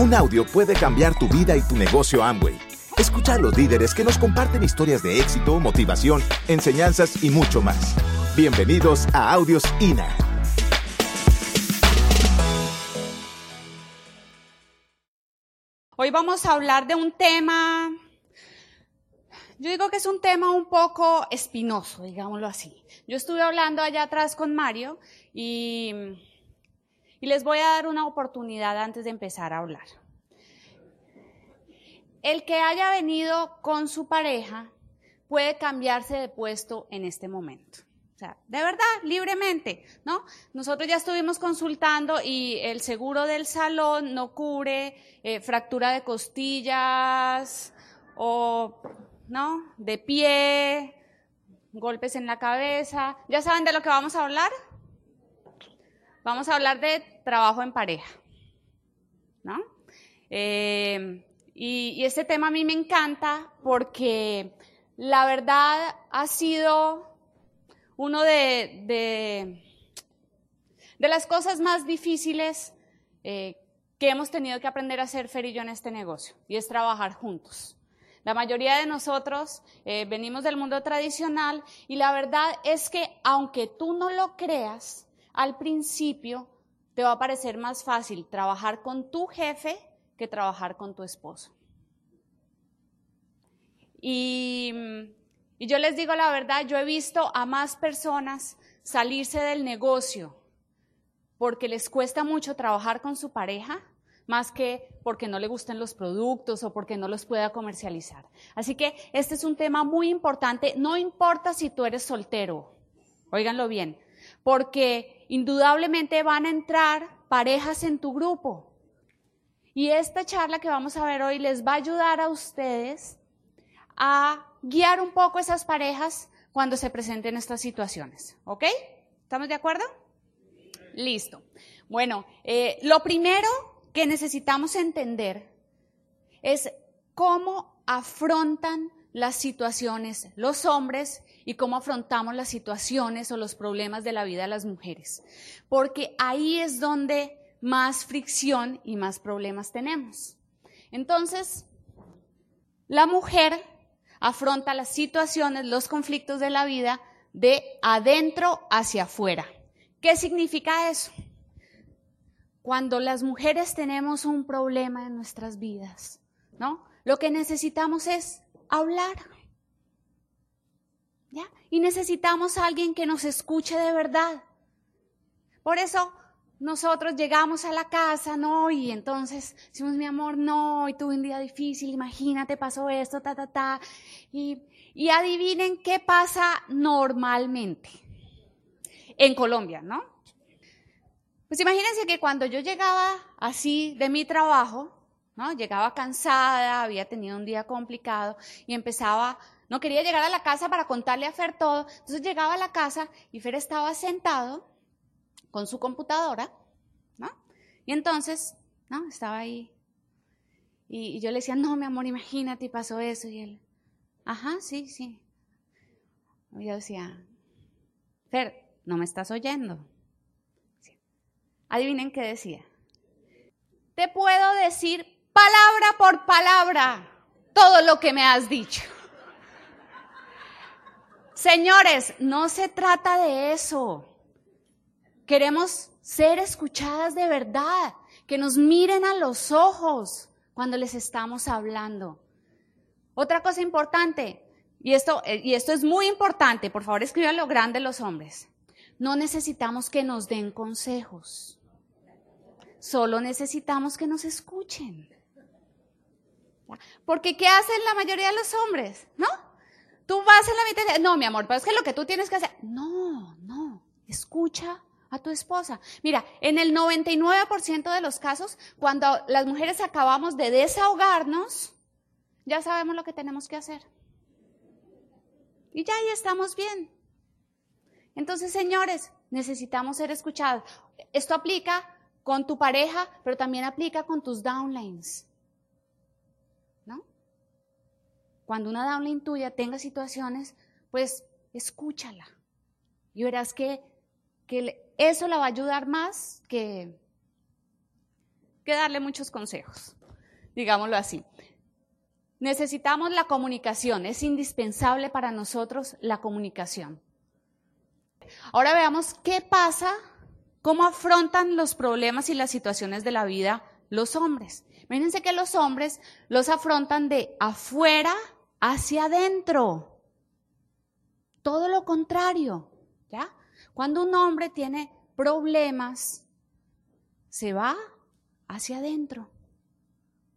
Un audio puede cambiar tu vida y tu negocio Amway. Escucha a los líderes que nos comparten historias de éxito, motivación, enseñanzas y mucho más. Bienvenidos a Audios INA. Hoy vamos a hablar de un tema, yo digo que es un tema un poco espinoso, digámoslo así. Yo estuve hablando allá atrás con Mario y, y les voy a dar una oportunidad antes de empezar a hablar. El que haya venido con su pareja puede cambiarse de puesto en este momento. O sea, de verdad, libremente, ¿no? Nosotros ya estuvimos consultando y el seguro del salón no cubre eh, fractura de costillas o, ¿no? De pie, golpes en la cabeza. ¿Ya saben de lo que vamos a hablar? Vamos a hablar de trabajo en pareja, ¿no? Eh, y, y este tema a mí me encanta porque la verdad ha sido uno de, de, las cosas más difíciles eh, que hemos tenido que aprender a hacer Fer y yo en este negocio, y es trabajar juntos. La mayoría de nosotros eh, venimos del mundo tradicional y la verdad es que aunque tú no lo creas, al principio te va a parecer más fácil trabajar con tu jefe que trabajar con tu esposo. Y, yo les digo la verdad, yo he visto a más personas salirse del negocio porque les cuesta mucho trabajar con su pareja, más que porque no le gusten los productos o porque no los pueda comercializar. Así que este es un tema muy importante, no importa si tú eres soltero, óiganlo bien, porque indudablemente van a entrar parejas en tu grupo y esta charla que vamos a ver hoy les va a ayudar a ustedes a guiar un poco esas parejas cuando se presenten estas situaciones. ¿Ok? ¿Estamos de acuerdo? Listo. Bueno, eh, lo primero que necesitamos entender es cómo afrontan las situaciones los hombres y cómo afrontamos las situaciones o los problemas de la vida de las mujeres. Porque ahí es donde más fricción y más problemas tenemos. Entonces, la mujer afronta las situaciones, los conflictos de la vida de adentro hacia afuera. ¿Qué significa eso? Cuando las mujeres tenemos un problema en nuestras vidas, ¿no? Lo que necesitamos es hablar. Y necesitamos a alguien que nos escuche de verdad. Por eso nosotros llegamos a la casa, ¿no? Y entonces decimos, mi amor, no, y tuve un día difícil, imagínate, pasó esto, ta, ta, ta. Y, y adivinen qué pasa normalmente en Colombia, ¿no? Pues imagínense que cuando yo llegaba así de mi trabajo, ¿no? Llegaba cansada, había tenido un día complicado y empezaba, no quería llegar a la casa para contarle a Fer todo, entonces llegaba a la casa y Fer estaba sentado con su computadora, ¿no? Y entonces, ¿no? Estaba ahí. Y, yo le decía, no, mi amor, imagínate, pasó eso. Y él, ajá, sí, sí. Y yo decía, Fer, no me estás oyendo. Adivinen qué decía. Te puedo decir palabra por palabra todo lo que me has dicho. Señores, no se trata de eso. Queremos ser escuchadas de verdad, que nos miren a los ojos cuando les estamos hablando. Otra cosa importante, y esto, eh, y esto es muy importante, por favor escriban lo grande los hombres. No necesitamos que nos den consejos. Solo necesitamos que nos escuchen. Porque ¿qué hacen la mayoría de los hombres? ¿No? Tú vas en la mitad no, mi amor, pero es que lo que tú tienes que hacer, no, no, escucha a tu esposa. Mira, en el 99% de los casos, cuando las mujeres acabamos de desahogarnos, ya sabemos lo que tenemos que hacer. Y ya ahí estamos bien. Entonces, señores, necesitamos ser escuchados. Esto aplica con tu pareja, pero también aplica con tus downlines. Cuando una downline tuya tenga situaciones, pues escúchala. Y verás que, que eso la va a ayudar más que, que darle muchos consejos, digámoslo así. Necesitamos la comunicación, es indispensable para nosotros la comunicación. Ahora veamos qué pasa, cómo afrontan los problemas y las situaciones de la vida los hombres. Imagínense que los hombres los afrontan de afuera hacia adentro. Todo lo contrario, ¿ya? Cuando un hombre tiene problemas, se va hacia adentro.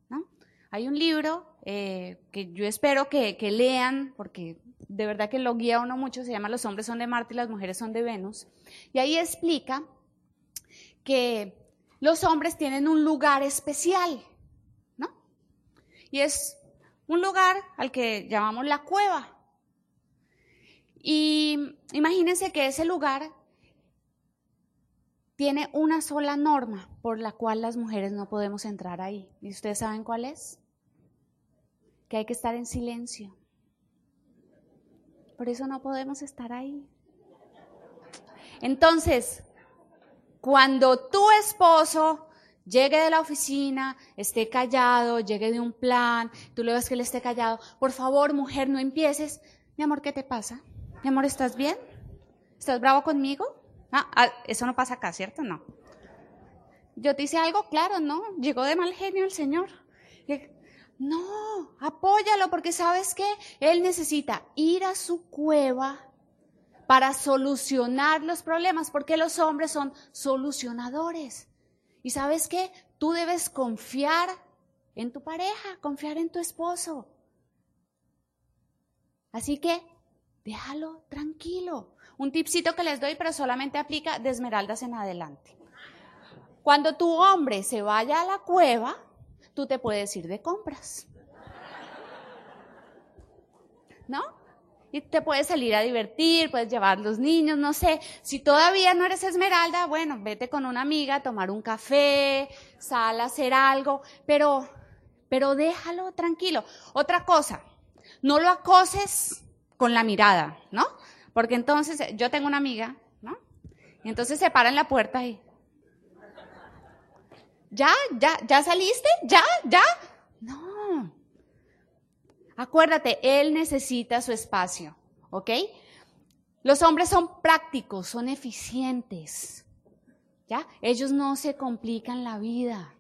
¿no? Hay un libro eh, que yo espero que, que, lean, porque de verdad que lo guía uno mucho, se llama Los hombres son de Marte y las mujeres son de Venus, y ahí explica que los hombres tienen un lugar especial, ¿no? Y es un lugar al que llamamos la cueva. Y imagínense que ese lugar tiene una sola norma por la cual las mujeres no podemos entrar ahí. ¿Y ustedes saben cuál es? Que hay que estar en silencio. Por eso no podemos estar ahí. Entonces, cuando tu esposo llegue de la oficina, esté callado, llegue de un plan, tú le ves que él esté callado, por favor, mujer, no empieces. Mi amor, ¿qué te pasa? Mi amor, ¿estás bien? ¿Estás bravo conmigo? Ah, ah, eso no pasa acá, ¿cierto? No. Yo te hice algo, claro, no. Llegó de mal genio el Señor. No, apóyalo porque sabes que Él necesita ir a su cueva para solucionar los problemas, porque los hombres son solucionadores. Y sabes qué, tú debes confiar en tu pareja, confiar en tu esposo. Así que déjalo tranquilo. Un tipcito que les doy, pero solamente aplica de esmeraldas en adelante. Cuando tu hombre se vaya a la cueva, tú te puedes ir de compras. ¿No? Y te puedes salir a divertir, puedes llevar los niños, no sé. Si todavía no eres esmeralda, bueno, vete con una amiga a tomar un café, sal a hacer algo, pero, pero déjalo tranquilo. Otra cosa, no lo acoses con la mirada, ¿no? Porque entonces yo tengo una amiga, ¿no? Y entonces se para en la puerta y... ¿Ya? ¿Ya? ¿Ya saliste? ¿Ya? ¿Ya? No. Acuérdate, él necesita su espacio, ¿ok? Los hombres son prácticos, son eficientes, ¿ya? Ellos no se complican la vida.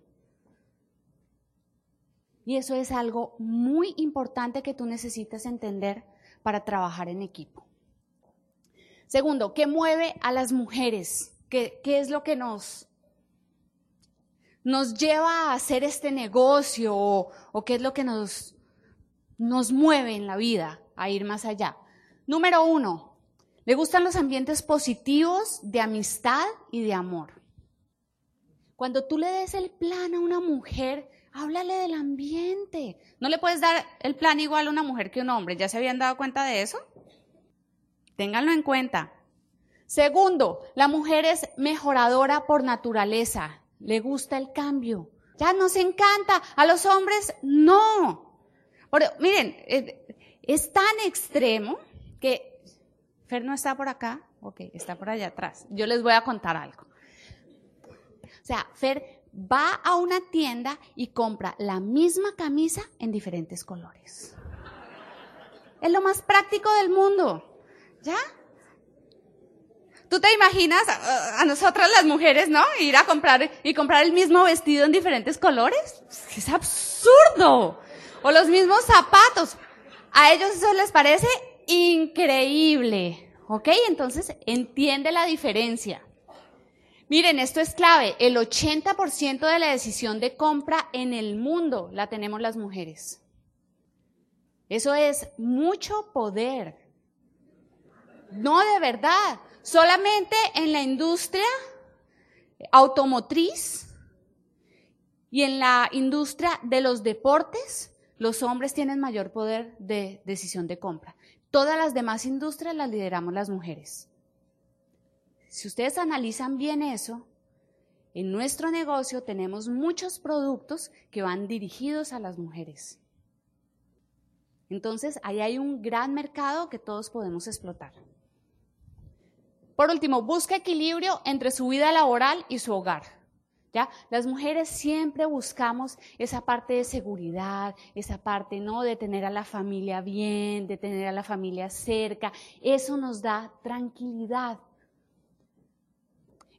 Y eso es algo muy importante que tú necesitas entender para trabajar en equipo. Segundo, ¿qué mueve a las mujeres? ¿Qué, es lo que nos, nos lleva a hacer este negocio o, qué es lo que nos, nos mueve en la vida a ir más allá? Número uno, le gustan los ambientes positivos de amistad y de amor. Cuando tú le des el plan a una mujer, háblale del ambiente. No le puedes dar el plan igual a una mujer que a un hombre. ¿Ya se habían dado cuenta de eso? Ténganlo en cuenta. Segundo, la mujer es mejoradora por naturaleza. Le gusta el cambio. Ya nos encanta. A los hombres no. Miren, es tan extremo que Fer no está por acá. Ok, está por allá atrás. Yo les voy a contar algo. O sea, Fer va a una tienda y compra la misma camisa en diferentes colores. Es lo más práctico del mundo. ¿Ya? ¿Tú te imaginas a, nosotras las mujeres, no? Ir a comprar y comprar el mismo vestido en diferentes colores. Es absurdo. O los mismos zapatos. A ellos eso les parece increíble. ¿Ok? Entonces entiende la diferencia. Miren, esto es clave. El 80% de la decisión de compra en el mundo la tenemos las mujeres. Eso es mucho poder. No, de verdad. Solamente en la industria automotriz y en la industria de los deportes, los hombres tienen mayor poder de decisión de compra. Todas las demás industrias las lideramos las mujeres. Si ustedes analizan bien eso, en nuestro negocio tenemos muchos productos que van dirigidos a las mujeres. Entonces, ahí hay un gran mercado que todos podemos explotar. Por último, busca equilibrio entre su vida laboral y su hogar. Las mujeres siempre buscamos esa parte de seguridad, esa parte, ¿no? De tener a la familia bien, de tener a la familia cerca. Eso nos da tranquilidad.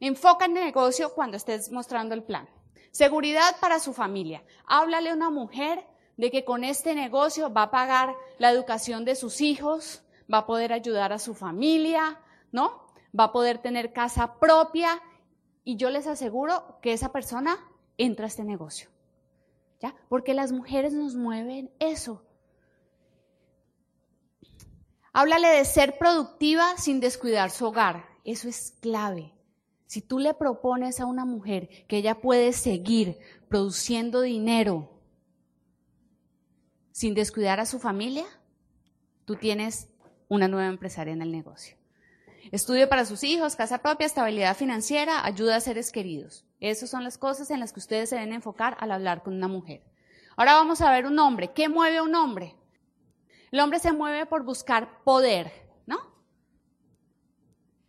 Enfoca en el negocio cuando estés mostrando el plan. Seguridad para su familia. Háblale a una mujer de que con este negocio va a pagar la educación de sus hijos, va a poder ayudar a su familia, ¿no? Va a poder tener casa propia y yo les aseguro que esa persona entra a este negocio. ¿Ya? Porque las mujeres nos mueven eso. Háblale de ser productiva sin descuidar su hogar. Eso es clave. Si tú le propones a una mujer que ella puede seguir produciendo dinero sin descuidar a su familia, tú tienes una nueva empresaria en el negocio. Estudio para sus hijos, casa propia, estabilidad financiera, ayuda a seres queridos. Esas son las cosas en las que ustedes se deben enfocar al hablar con una mujer. Ahora vamos a ver un hombre. ¿Qué mueve a un hombre? El hombre se mueve por buscar poder, ¿no?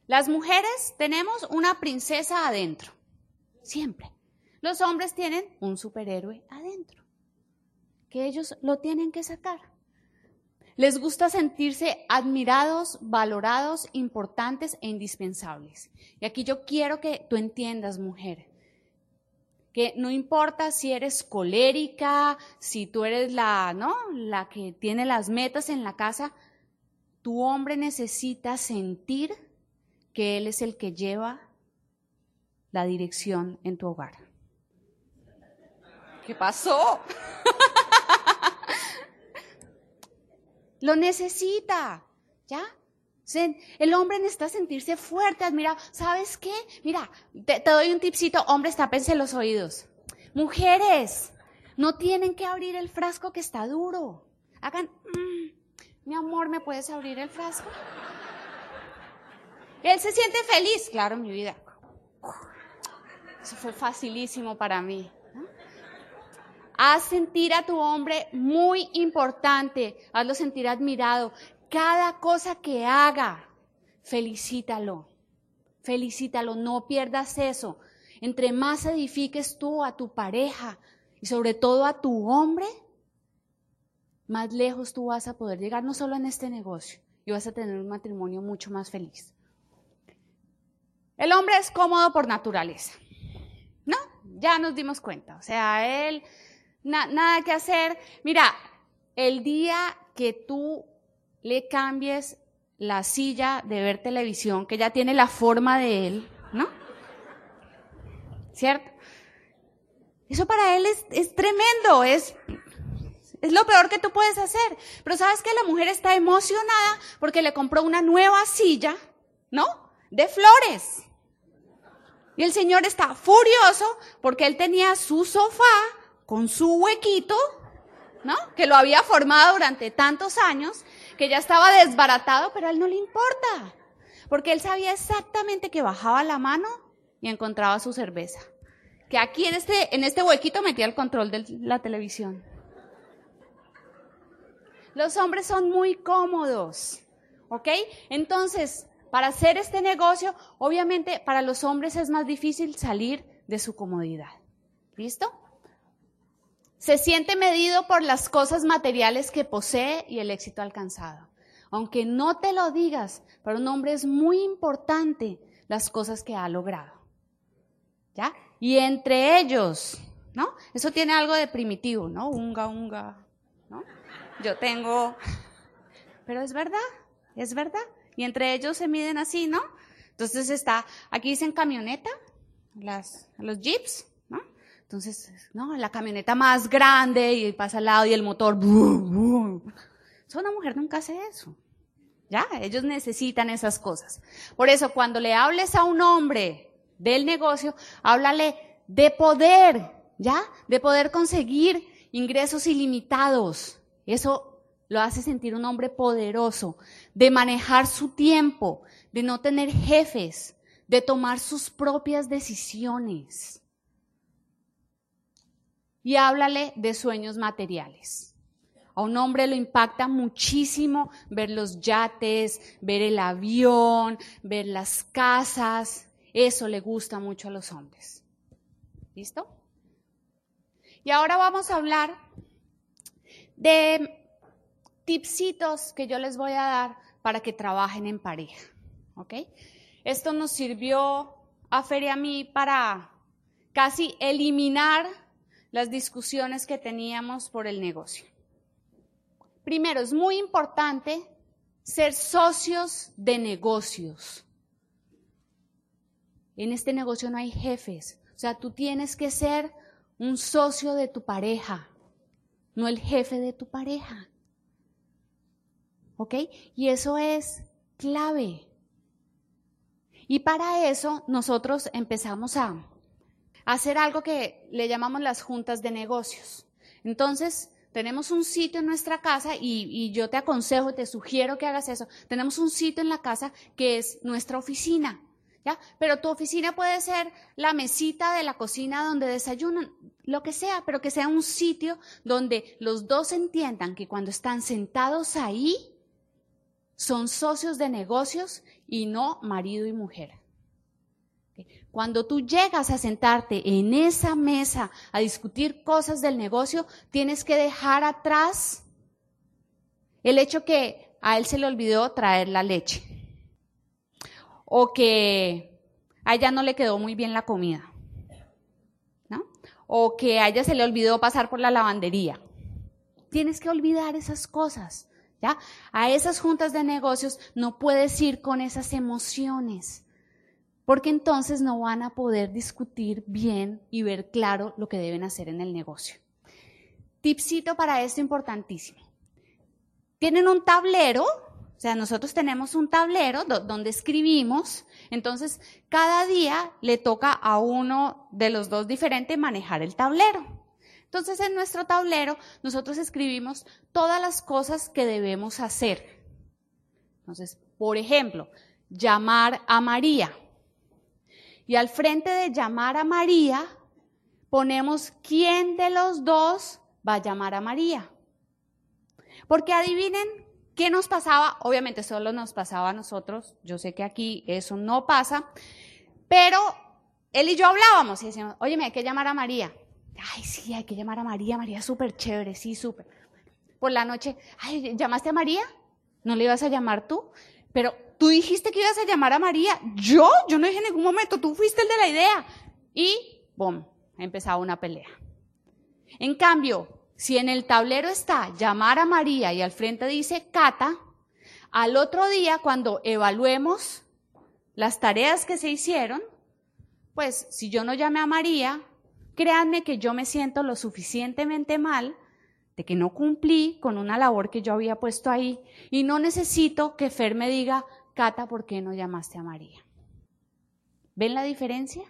Las mujeres tenemos una princesa adentro, siempre. Los hombres tienen un superhéroe adentro, que ellos lo tienen que sacar. Les gusta sentirse admirados, valorados, importantes e indispensables. Y aquí yo quiero que tú entiendas, mujer, que no importa si eres colérica, si tú eres la, ¿no? La que tiene las metas en la casa, tu hombre necesita sentir que él es el que lleva la dirección en tu hogar. ¿Qué pasó? Lo necesita, ¿ya? El hombre necesita sentirse fuerte, admirado. ¿Sabes qué? Mira, te, doy un tipcito, hombres, tápense los oídos. Mujeres, no tienen que abrir el frasco que está duro. Hagan, mm, mi amor, ¿me puedes abrir el frasco? Él se siente feliz, claro, mi vida. Eso fue facilísimo para mí. Haz sentir a tu hombre muy importante, hazlo sentir admirado. Cada cosa que haga, felicítalo. Felicítalo, no pierdas eso. Entre más edifiques tú a tu pareja y sobre todo a tu hombre, más lejos tú vas a poder llegar, no solo en este negocio, y vas a tener un matrimonio mucho más feliz. El hombre es cómodo por naturaleza, ¿no? Ya nos dimos cuenta. O sea, él nada que hacer. Mira, el día que tú le cambies la silla de ver televisión, que ya tiene la forma de él, ¿no? ¿Cierto? Eso para él es, es tremendo, es, es lo peor que tú puedes hacer. Pero sabes que la mujer está emocionada porque le compró una nueva silla, ¿no? De flores. Y el señor está furioso porque él tenía su sofá con su huequito, ¿no? Que lo había formado durante tantos años, que ya estaba desbaratado, pero a él no le importa, porque él sabía exactamente que bajaba la mano y encontraba su cerveza. Que aquí en este, en este huequito metía el control de la televisión. Los hombres son muy cómodos, ¿ok? Entonces, para hacer este negocio, obviamente para los hombres es más difícil salir de su comodidad. ¿Listo? Se siente medido por las cosas materiales que posee y el éxito alcanzado. Aunque no te lo digas, para un hombre es muy importante las cosas que ha logrado. ¿Ya? Y entre ellos, ¿no? Eso tiene algo de primitivo, ¿no? Unga, unga, ¿no? Yo tengo... Pero es verdad, es verdad. Y entre ellos se miden así, ¿no? Entonces está, aquí dicen camioneta, las, los jeeps, entonces, no, la camioneta más grande y pasa al lado y el motor. una mujer nunca hace eso. Ya, ellos necesitan esas cosas. Por eso, cuando le hables a un hombre del negocio, háblale de poder, ¿ya? De poder conseguir ingresos ilimitados. Eso lo hace sentir un hombre poderoso, de manejar su tiempo, de no tener jefes, de tomar sus propias decisiones y háblale de sueños materiales. A un hombre lo impacta muchísimo ver los yates, ver el avión, ver las casas. Eso le gusta mucho a los hombres. ¿Listo? Y ahora vamos a hablar de tipsitos que yo les voy a dar para que trabajen en pareja. ¿Ok? Esto nos sirvió a Fer y a mí para casi eliminar las discusiones que teníamos por el negocio. Primero, es muy importante ser socios de negocios. En este negocio no hay jefes. O sea, tú tienes que ser un socio de tu pareja, no el jefe de tu pareja. ¿Ok? Y eso es clave. Y para eso nosotros empezamos a hacer algo que le llamamos las juntas de negocios. Entonces, tenemos un sitio en nuestra casa y, yo te aconsejo, te sugiero que hagas eso. Tenemos un sitio en la casa que es nuestra oficina. ¿Ya? Pero tu oficina puede ser la mesita de la cocina donde desayunan, lo que sea, pero que sea un sitio donde los dos entiendan que cuando están sentados ahí, son socios de negocios y no marido y mujer. Cuando tú llegas a sentarte en esa mesa a discutir cosas del negocio, tienes que dejar atrás el hecho que a él se le olvidó traer la leche o que a ella no le quedó muy bien la comida, ¿no? O que a ella se le olvidó pasar por la lavandería. Tienes que olvidar esas cosas. A esas juntas de negocios no puedes ir con esas emociones, porque entonces no van a poder discutir bien y ver claro lo que deben hacer en el negocio. Tipsito para esto importantísimo. Tienen un tablero, o sea, nosotros tenemos un tablero donde escribimos, entonces cada día le toca a uno de los dos diferentes manejar el tablero. Entonces en nuestro tablero nosotros escribimos todas las cosas que debemos hacer. Entonces, por ejemplo, llamar a María. Y al frente de llamar a María ponemos quién de los dos va a llamar a María. Porque adivinen qué nos pasaba, obviamente solo nos pasaba a nosotros, yo sé que aquí eso no pasa, pero él y yo hablábamos y decíamos, oye, me hay que llamar a María. Ay, sí, hay que llamar a María. María súper chévere, sí, súper. Por la noche, ay, ¿llamaste a María? ¿No le ibas a llamar tú? Pero tú dijiste que ibas a llamar a María. Yo, yo no dije en ningún momento, tú fuiste el de la idea. Y, ¡bum!, empezaba una pelea. En cambio, si en el tablero está llamar a María y al frente dice Cata, al otro día cuando evaluemos las tareas que se hicieron, pues si yo no llamé a María, Créanme que yo me siento lo suficientemente mal de que no cumplí con una labor que yo había puesto ahí y no necesito que Fer me diga, Cata, ¿por qué no llamaste a María? ¿Ven la diferencia?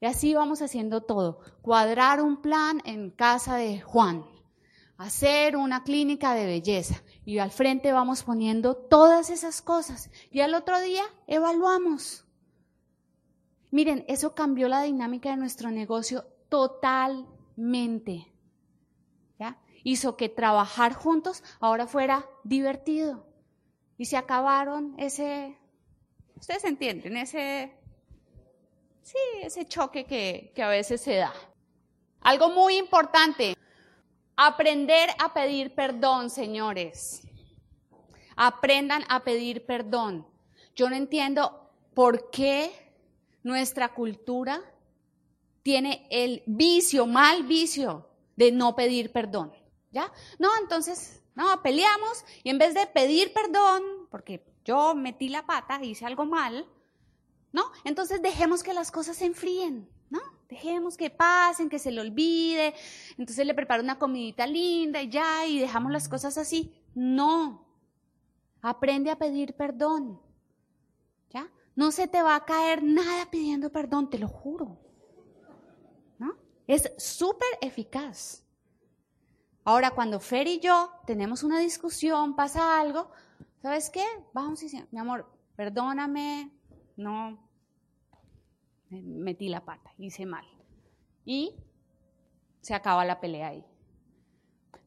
Y así vamos haciendo todo. Cuadrar un plan en casa de Juan, hacer una clínica de belleza y al frente vamos poniendo todas esas cosas y al otro día evaluamos. Miren, eso cambió la dinámica de nuestro negocio totalmente. Hizo que trabajar juntos ahora fuera divertido. Y se acabaron ese, ustedes entienden, ese, sí, ese choque que, que a veces se da. Algo muy importante, aprender a pedir perdón, señores. Aprendan a pedir perdón. Yo no entiendo por qué nuestra cultura tiene el vicio, mal vicio, de no pedir perdón. ¿Ya? No, entonces, no, peleamos y en vez de pedir perdón, porque yo metí la pata, hice algo mal, ¿no? Entonces dejemos que las cosas se enfríen, ¿no? Dejemos que pasen, que se le olvide. Entonces le preparo una comidita linda y ya, y dejamos las cosas así. No. Aprende a pedir perdón. No se te va a caer nada pidiendo perdón, te lo juro. ¿No? Es súper eficaz. Ahora, cuando Fer y yo tenemos una discusión, pasa algo, ¿sabes qué? Vamos y mi amor, perdóname, no, metí la pata, hice mal. Y se acaba la pelea ahí.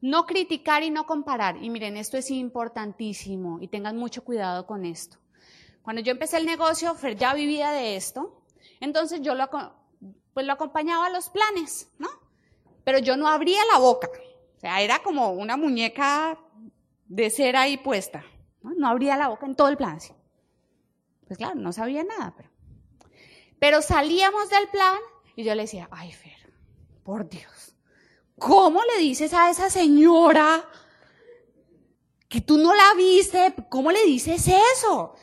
No criticar y no comparar. Y miren, esto es importantísimo y tengan mucho cuidado con esto. Cuando yo empecé el negocio, Fer ya vivía de esto. Entonces yo lo, pues lo acompañaba a los planes, ¿no? Pero yo no abría la boca. Sea, era como una muñeca de cera ahí puesta. No, abría la boca en todo el plan. Pues claro, no sabía nada, pero. Pero salíamos del plan y yo le decía, ay, Fer, por Dios, ¿cómo le dices a esa señora que tú no la viste? ¿Cómo le dices eso?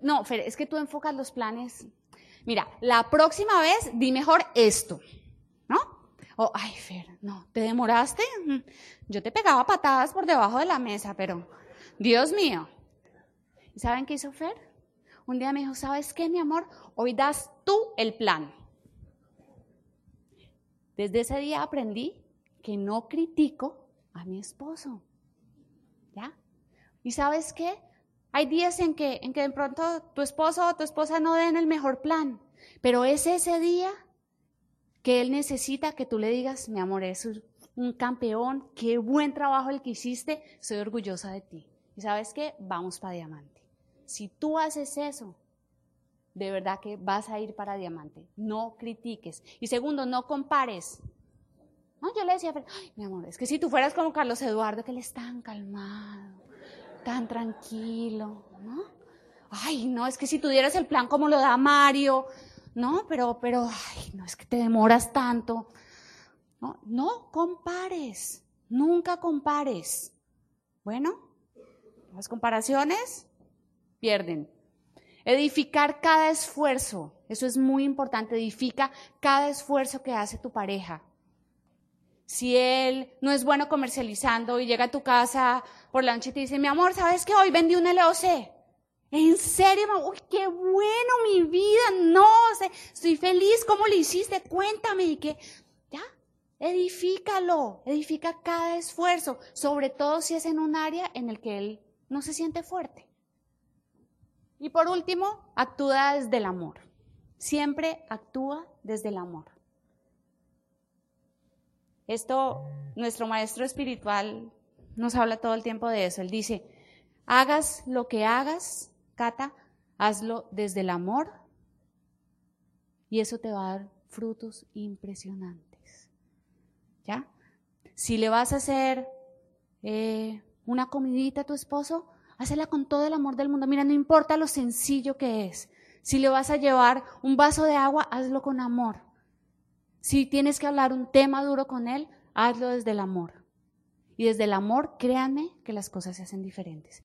no, Fer, es que tú enfocas los planes. Mira, la próxima vez di mejor esto. O, ay, Fer, no, ¿te demoraste? Yo te pegaba patadas por debajo de la mesa, pero, Dios mío. ¿Y saben qué hizo Fer? Un día me dijo, ¿sabes qué, mi amor? Hoy das tú el plan. Desde ese día aprendí que no critico a mi esposo. ¿Ya? ¿Y sabes qué? Hay días en que, en que de pronto tu esposo o tu esposa no den el mejor plan, pero es ese día que él necesita que tú le digas, mi amor, es un campeón, qué buen trabajo el que hiciste, soy orgullosa de ti. ¿Y sabes qué? Vamos para diamante. Si tú haces eso, de verdad que vas a ir para diamante. No critiques. Y segundo, no compares. No, yo le decía, mi amor, es que si tú fueras como Carlos Eduardo, que él es tan calmado, tan tranquilo, ¿no? Ay, no, es que si tuvieras el plan como lo da Mario, no, pero, pero, ay, no, es que te demoras tanto. No, no compares, nunca compares. Bueno, las comparaciones pierden. Edificar cada esfuerzo, eso es muy importante, edifica cada esfuerzo que hace tu pareja. Si él no es bueno comercializando y llega a tu casa por la noche y te dice, mi amor, ¿sabes que hoy vendí un LOC? ¿En serio? Uy, qué bueno mi vida. No, estoy feliz. ¿Cómo lo hiciste? Cuéntame. Y que, ya, edifícalo. Edifica cada esfuerzo. Sobre todo si es en un área en el que él no se siente fuerte. Y por último, actúa desde el amor. Siempre actúa desde el amor. Esto, nuestro maestro espiritual nos habla todo el tiempo de eso. Él dice, hagas lo que hagas, Hazlo desde el amor y eso te va a dar frutos impresionantes. ¿Ya? Si le vas a hacer eh, una comidita a tu esposo, hazla con todo el amor del mundo. Mira, no importa lo sencillo que es. Si le vas a llevar un vaso de agua, hazlo con amor. Si tienes que hablar un tema duro con él, hazlo desde el amor. Y desde el amor, créanme que las cosas se hacen diferentes.